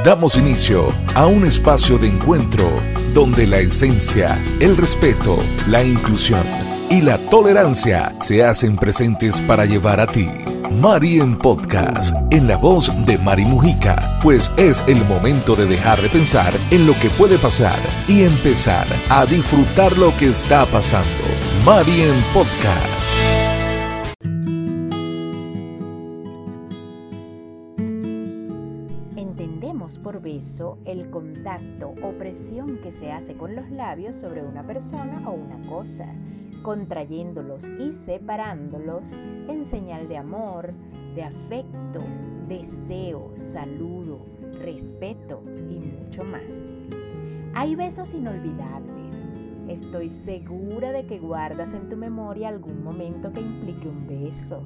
Damos inicio a un espacio de encuentro donde la esencia, el respeto, la inclusión y la tolerancia se hacen presentes para llevar a ti. Mari en Podcast, en la voz de Mari Mujica, pues es el momento de dejar de pensar en lo que puede pasar y empezar a disfrutar lo que está pasando. Mari en Podcast. Por beso el contacto o presión que se hace con los labios sobre una persona o una cosa, contrayéndolos y separándolos en señal de amor, de afecto, deseo, saludo, respeto y mucho más. Hay besos inolvidables. Estoy segura de que guardas en tu memoria algún momento que implique un beso.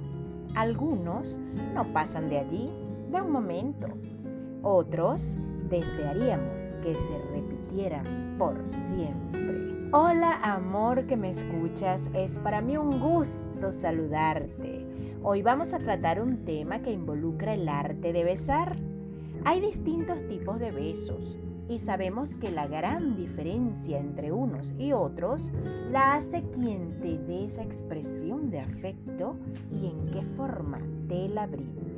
Algunos no pasan de allí, de un momento, otros desearíamos que se repitieran por siempre. Hola amor que me escuchas, es para mí un gusto saludarte. Hoy vamos a tratar un tema que involucra el arte de besar. Hay distintos tipos de besos y sabemos que la gran diferencia entre unos y otros la hace quien te dé esa expresión de afecto y en qué forma te la brinde.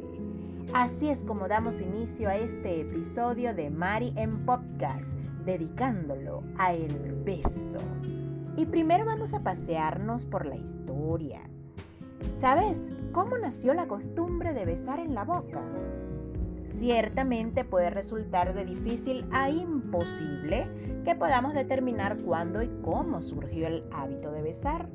Así es como damos inicio a este episodio de Mari en Podcast, dedicándolo a el beso. Y primero vamos a pasearnos por la historia. ¿Sabes cómo nació la costumbre de besar en la boca? Ciertamente puede resultar de difícil a imposible que podamos determinar cuándo y cómo surgió el hábito de besar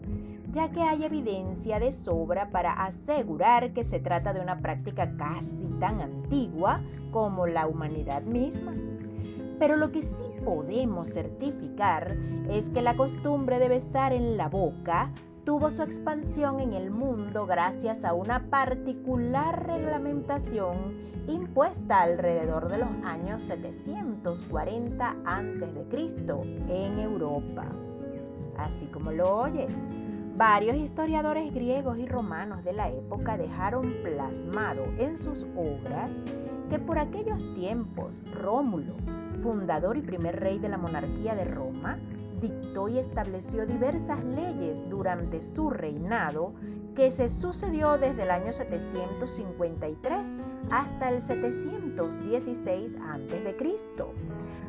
ya que hay evidencia de sobra para asegurar que se trata de una práctica casi tan antigua como la humanidad misma. Pero lo que sí podemos certificar es que la costumbre de besar en la boca tuvo su expansión en el mundo gracias a una particular reglamentación impuesta alrededor de los años 740 a.C. en Europa. Así como lo oyes, Varios historiadores griegos y romanos de la época dejaron plasmado en sus obras que por aquellos tiempos Rómulo, fundador y primer rey de la monarquía de Roma, dictó y estableció diversas leyes durante su reinado que se sucedió desde el año 753 hasta el 716 a.C.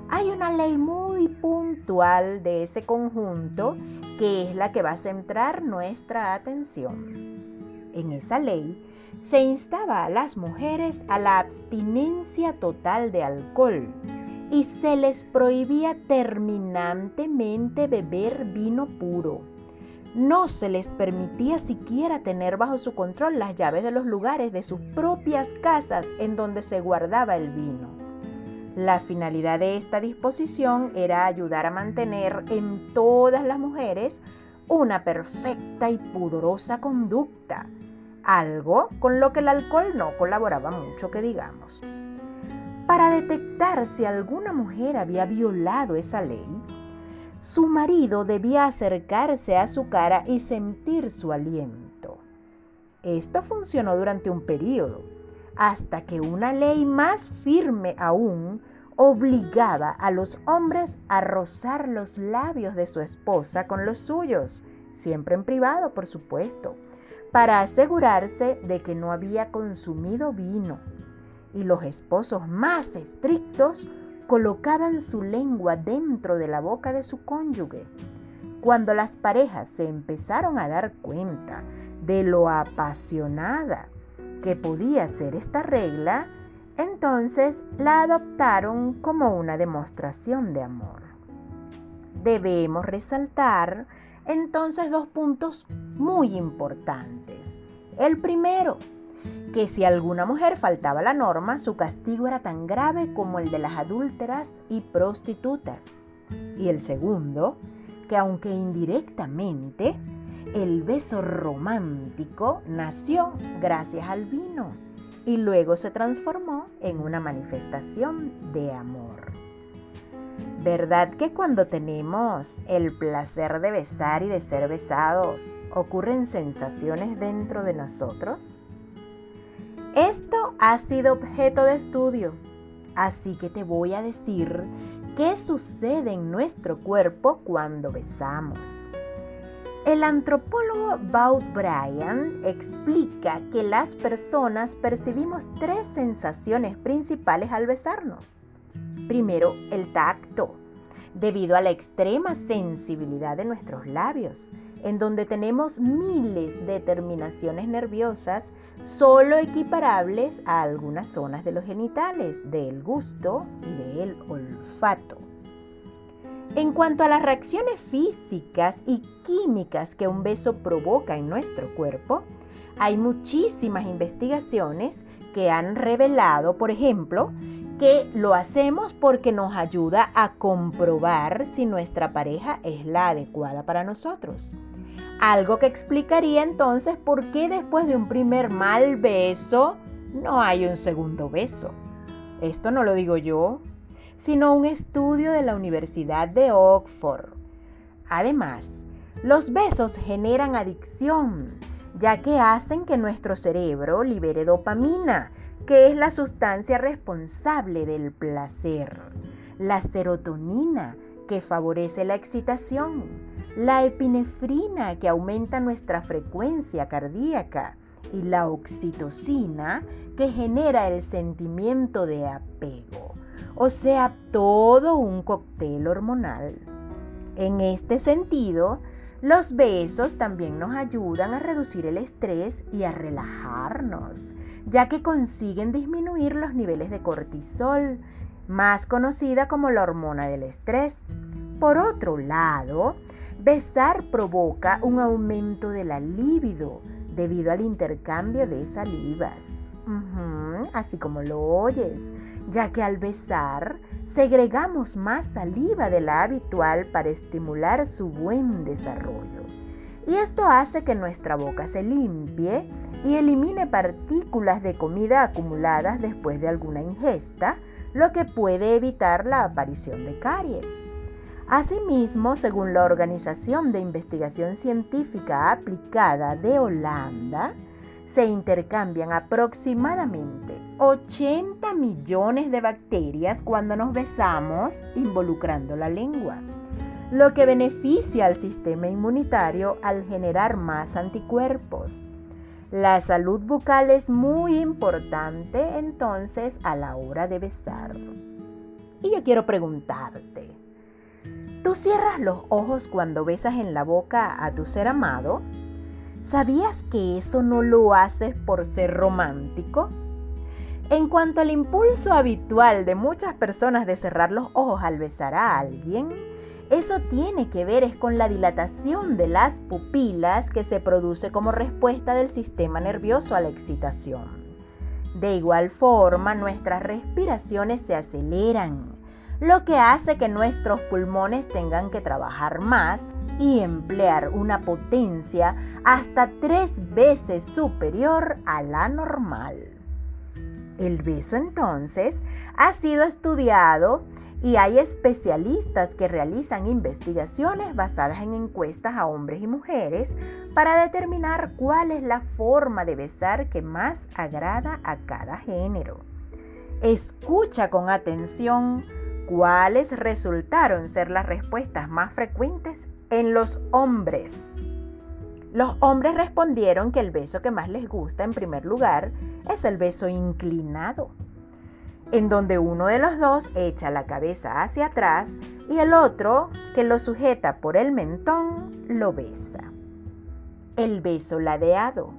Hay una ley muy puntual de ese conjunto que es la que va a centrar nuestra atención. En esa ley se instaba a las mujeres a la abstinencia total de alcohol y se les prohibía terminantemente beber vino puro. No se les permitía siquiera tener bajo su control las llaves de los lugares de sus propias casas en donde se guardaba el vino. La finalidad de esta disposición era ayudar a mantener en todas las mujeres una perfecta y pudorosa conducta, algo con lo que el alcohol no colaboraba mucho, que digamos. Para detectar si alguna mujer había violado esa ley, su marido debía acercarse a su cara y sentir su aliento. Esto funcionó durante un periodo, hasta que una ley más firme aún obligaba a los hombres a rozar los labios de su esposa con los suyos, siempre en privado, por supuesto, para asegurarse de que no había consumido vino. Y los esposos más estrictos colocaban su lengua dentro de la boca de su cónyuge. Cuando las parejas se empezaron a dar cuenta de lo apasionada que podía ser esta regla, entonces la adoptaron como una demostración de amor. Debemos resaltar entonces dos puntos muy importantes. El primero, que si alguna mujer faltaba la norma, su castigo era tan grave como el de las adúlteras y prostitutas. Y el segundo, que aunque indirectamente, el beso romántico nació gracias al vino y luego se transformó en una manifestación de amor. ¿Verdad que cuando tenemos el placer de besar y de ser besados, ocurren sensaciones dentro de nosotros? Esto ha sido objeto de estudio Así que te voy a decir qué sucede en nuestro cuerpo cuando besamos. El antropólogo Baud Bryan explica que las personas percibimos tres sensaciones principales al besarnos. Primero, el tacto, debido a la extrema sensibilidad de nuestros labios, en donde tenemos miles de terminaciones nerviosas solo equiparables a algunas zonas de los genitales, del gusto y del olfato. En cuanto a las reacciones físicas y químicas que un beso provoca en nuestro cuerpo, hay muchísimas investigaciones que han revelado, por ejemplo, que lo hacemos porque nos ayuda a comprobar si nuestra pareja es la adecuada para nosotros. Algo que explicaría entonces por qué después de un primer mal beso no hay un segundo beso. Esto no lo digo yo, sino un estudio de la Universidad de Oxford. Además, los besos generan adicción, ya que hacen que nuestro cerebro libere dopamina, que es la sustancia responsable del placer, la serotonina, que favorece la excitación, la epinefrina, que aumenta nuestra frecuencia cardíaca, y la oxitocina, que genera el sentimiento de apego o sea, todo un cóctel hormonal. En este sentido, los besos también nos ayudan a reducir el estrés y a relajarnos, ya que consiguen disminuir los niveles de cortisol, más conocida como la hormona del estrés. Por otro lado, besar provoca un aumento de la libido debido al intercambio de salivas, así como lo oyes ya que al besar segregamos más saliva de la habitual para estimular su buen desarrollo. Y esto hace que nuestra boca se limpie y elimine partículas de comida acumuladas después de alguna ingesta, lo que puede evitar la aparición de caries. Asimismo, según la Organización de Investigación Científica Aplicada de Holanda, se intercambian aproximadamente 80 millones de bacterias cuando nos besamos involucrando la lengua, lo que beneficia al sistema inmunitario al generar más anticuerpos. La salud bucal es muy importante entonces a la hora de besar. Y yo quiero preguntarte, ¿tú cierras los ojos cuando besas en la boca a tu ser amado? ¿Sabías que eso no lo haces por ser romántico? En cuanto al impulso habitual de muchas personas de cerrar los ojos al besar a alguien, eso tiene que ver es con la dilatación de las pupilas que se produce como respuesta del sistema nervioso a la excitación. De igual forma, nuestras respiraciones se aceleran, lo que hace que nuestros pulmones tengan que trabajar más y emplear una potencia hasta tres veces superior a la normal. El beso entonces ha sido estudiado y hay especialistas que realizan investigaciones basadas en encuestas a hombres y mujeres para determinar cuál es la forma de besar que más agrada a cada género. Escucha con atención cuáles resultaron ser las respuestas más frecuentes en los hombres. Los hombres respondieron que el beso que más les gusta en primer lugar es el beso inclinado, en donde uno de los dos echa la cabeza hacia atrás y el otro, que lo sujeta por el mentón, lo besa. El beso ladeado.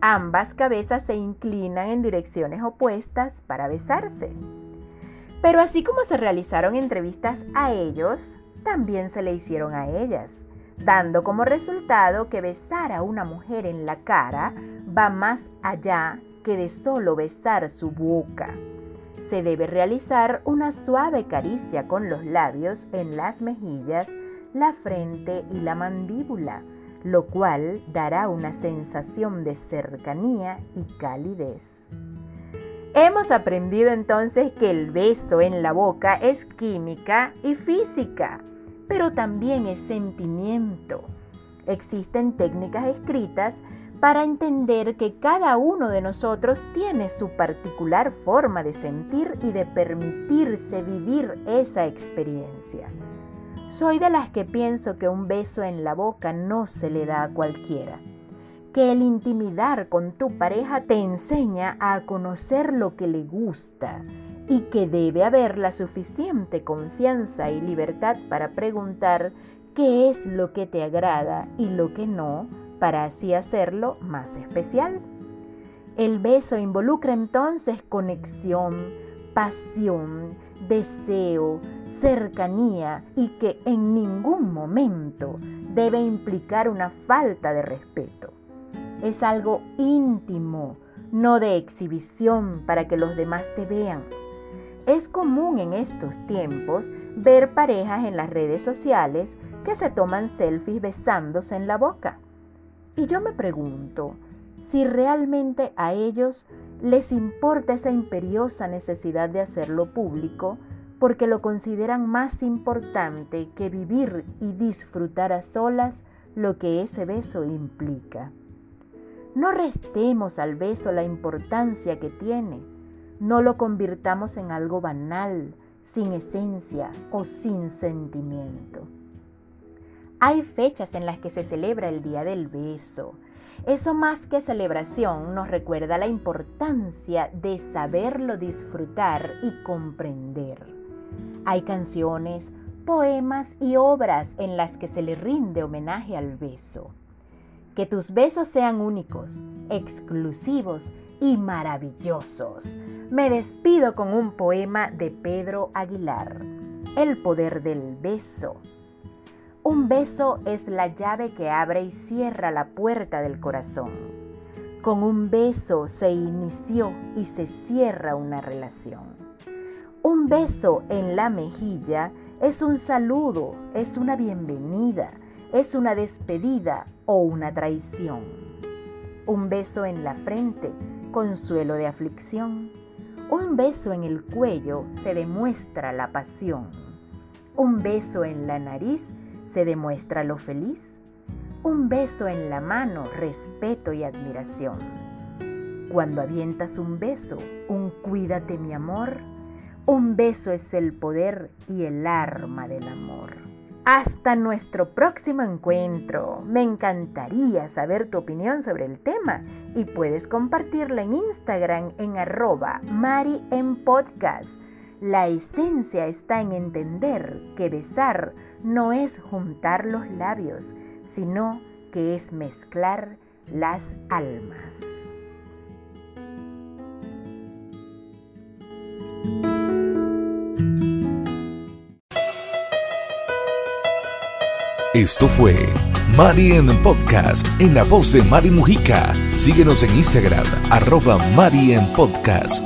Ambas cabezas se inclinan en direcciones opuestas para besarse. Pero así como se realizaron entrevistas a ellos, también se le hicieron a ellas, dando como resultado que besar a una mujer en la cara va más allá que de solo besar su boca. Se debe realizar una suave caricia con los labios en las mejillas, la frente y la mandíbula, lo cual dará una sensación de cercanía y calidez. Hemos aprendido entonces que el beso en la boca es química y física pero también es sentimiento. Existen técnicas escritas para entender que cada uno de nosotros tiene su particular forma de sentir y de permitirse vivir esa experiencia. Soy de las que pienso que un beso en la boca no se le da a cualquiera, que el intimidar con tu pareja te enseña a conocer lo que le gusta y que debe haber la suficiente confianza y libertad para preguntar qué es lo que te agrada y lo que no, para así hacerlo más especial. El beso involucra entonces conexión, pasión, deseo, cercanía y que en ningún momento debe implicar una falta de respeto. Es algo íntimo, no de exhibición para que los demás te vean. Es común en estos tiempos ver parejas en las redes sociales que se toman selfies besándose en la boca. Y yo me pregunto si realmente a ellos les importa esa imperiosa necesidad de hacerlo público porque lo consideran más importante que vivir y disfrutar a solas lo que ese beso implica. No restemos al beso la importancia que tiene, no lo convirtamos en algo banal, sin esencia o sin sentimiento. Hay fechas en las que se celebra el Día del Beso. Eso más que celebración nos recuerda la importancia de saberlo disfrutar y comprender. Hay canciones, poemas y obras en las que se le rinde homenaje al beso. Que tus besos sean únicos, exclusivos y maravillosos. Me despido con un poema de Pedro Aguilar, El poder del beso. Un beso es la llave que abre y cierra la puerta del corazón. Con un beso se inició y se cierra una relación. Un beso en la mejilla es un saludo, es una bienvenida, es una despedida o una traición. Un beso en la frente, consuelo de aflicción. Un beso en el cuello se demuestra la pasión. Un beso en la nariz se demuestra lo feliz. Un beso en la mano, respeto y admiración. Cuando avientas un beso, un cuídate mi amor, un beso es el poder y el arma del amor. Hasta nuestro próximo encuentro. Me encantaría saber tu opinión sobre el tema y puedes compartirla en Instagram en arroba Mari en podcast. La esencia está en entender que besar no es juntar los labios, sino que es mezclar las almas. Esto fue Mari en Podcast en la voz de Mari Mujica. Síguenos en Instagram, arroba Mari en Podcast.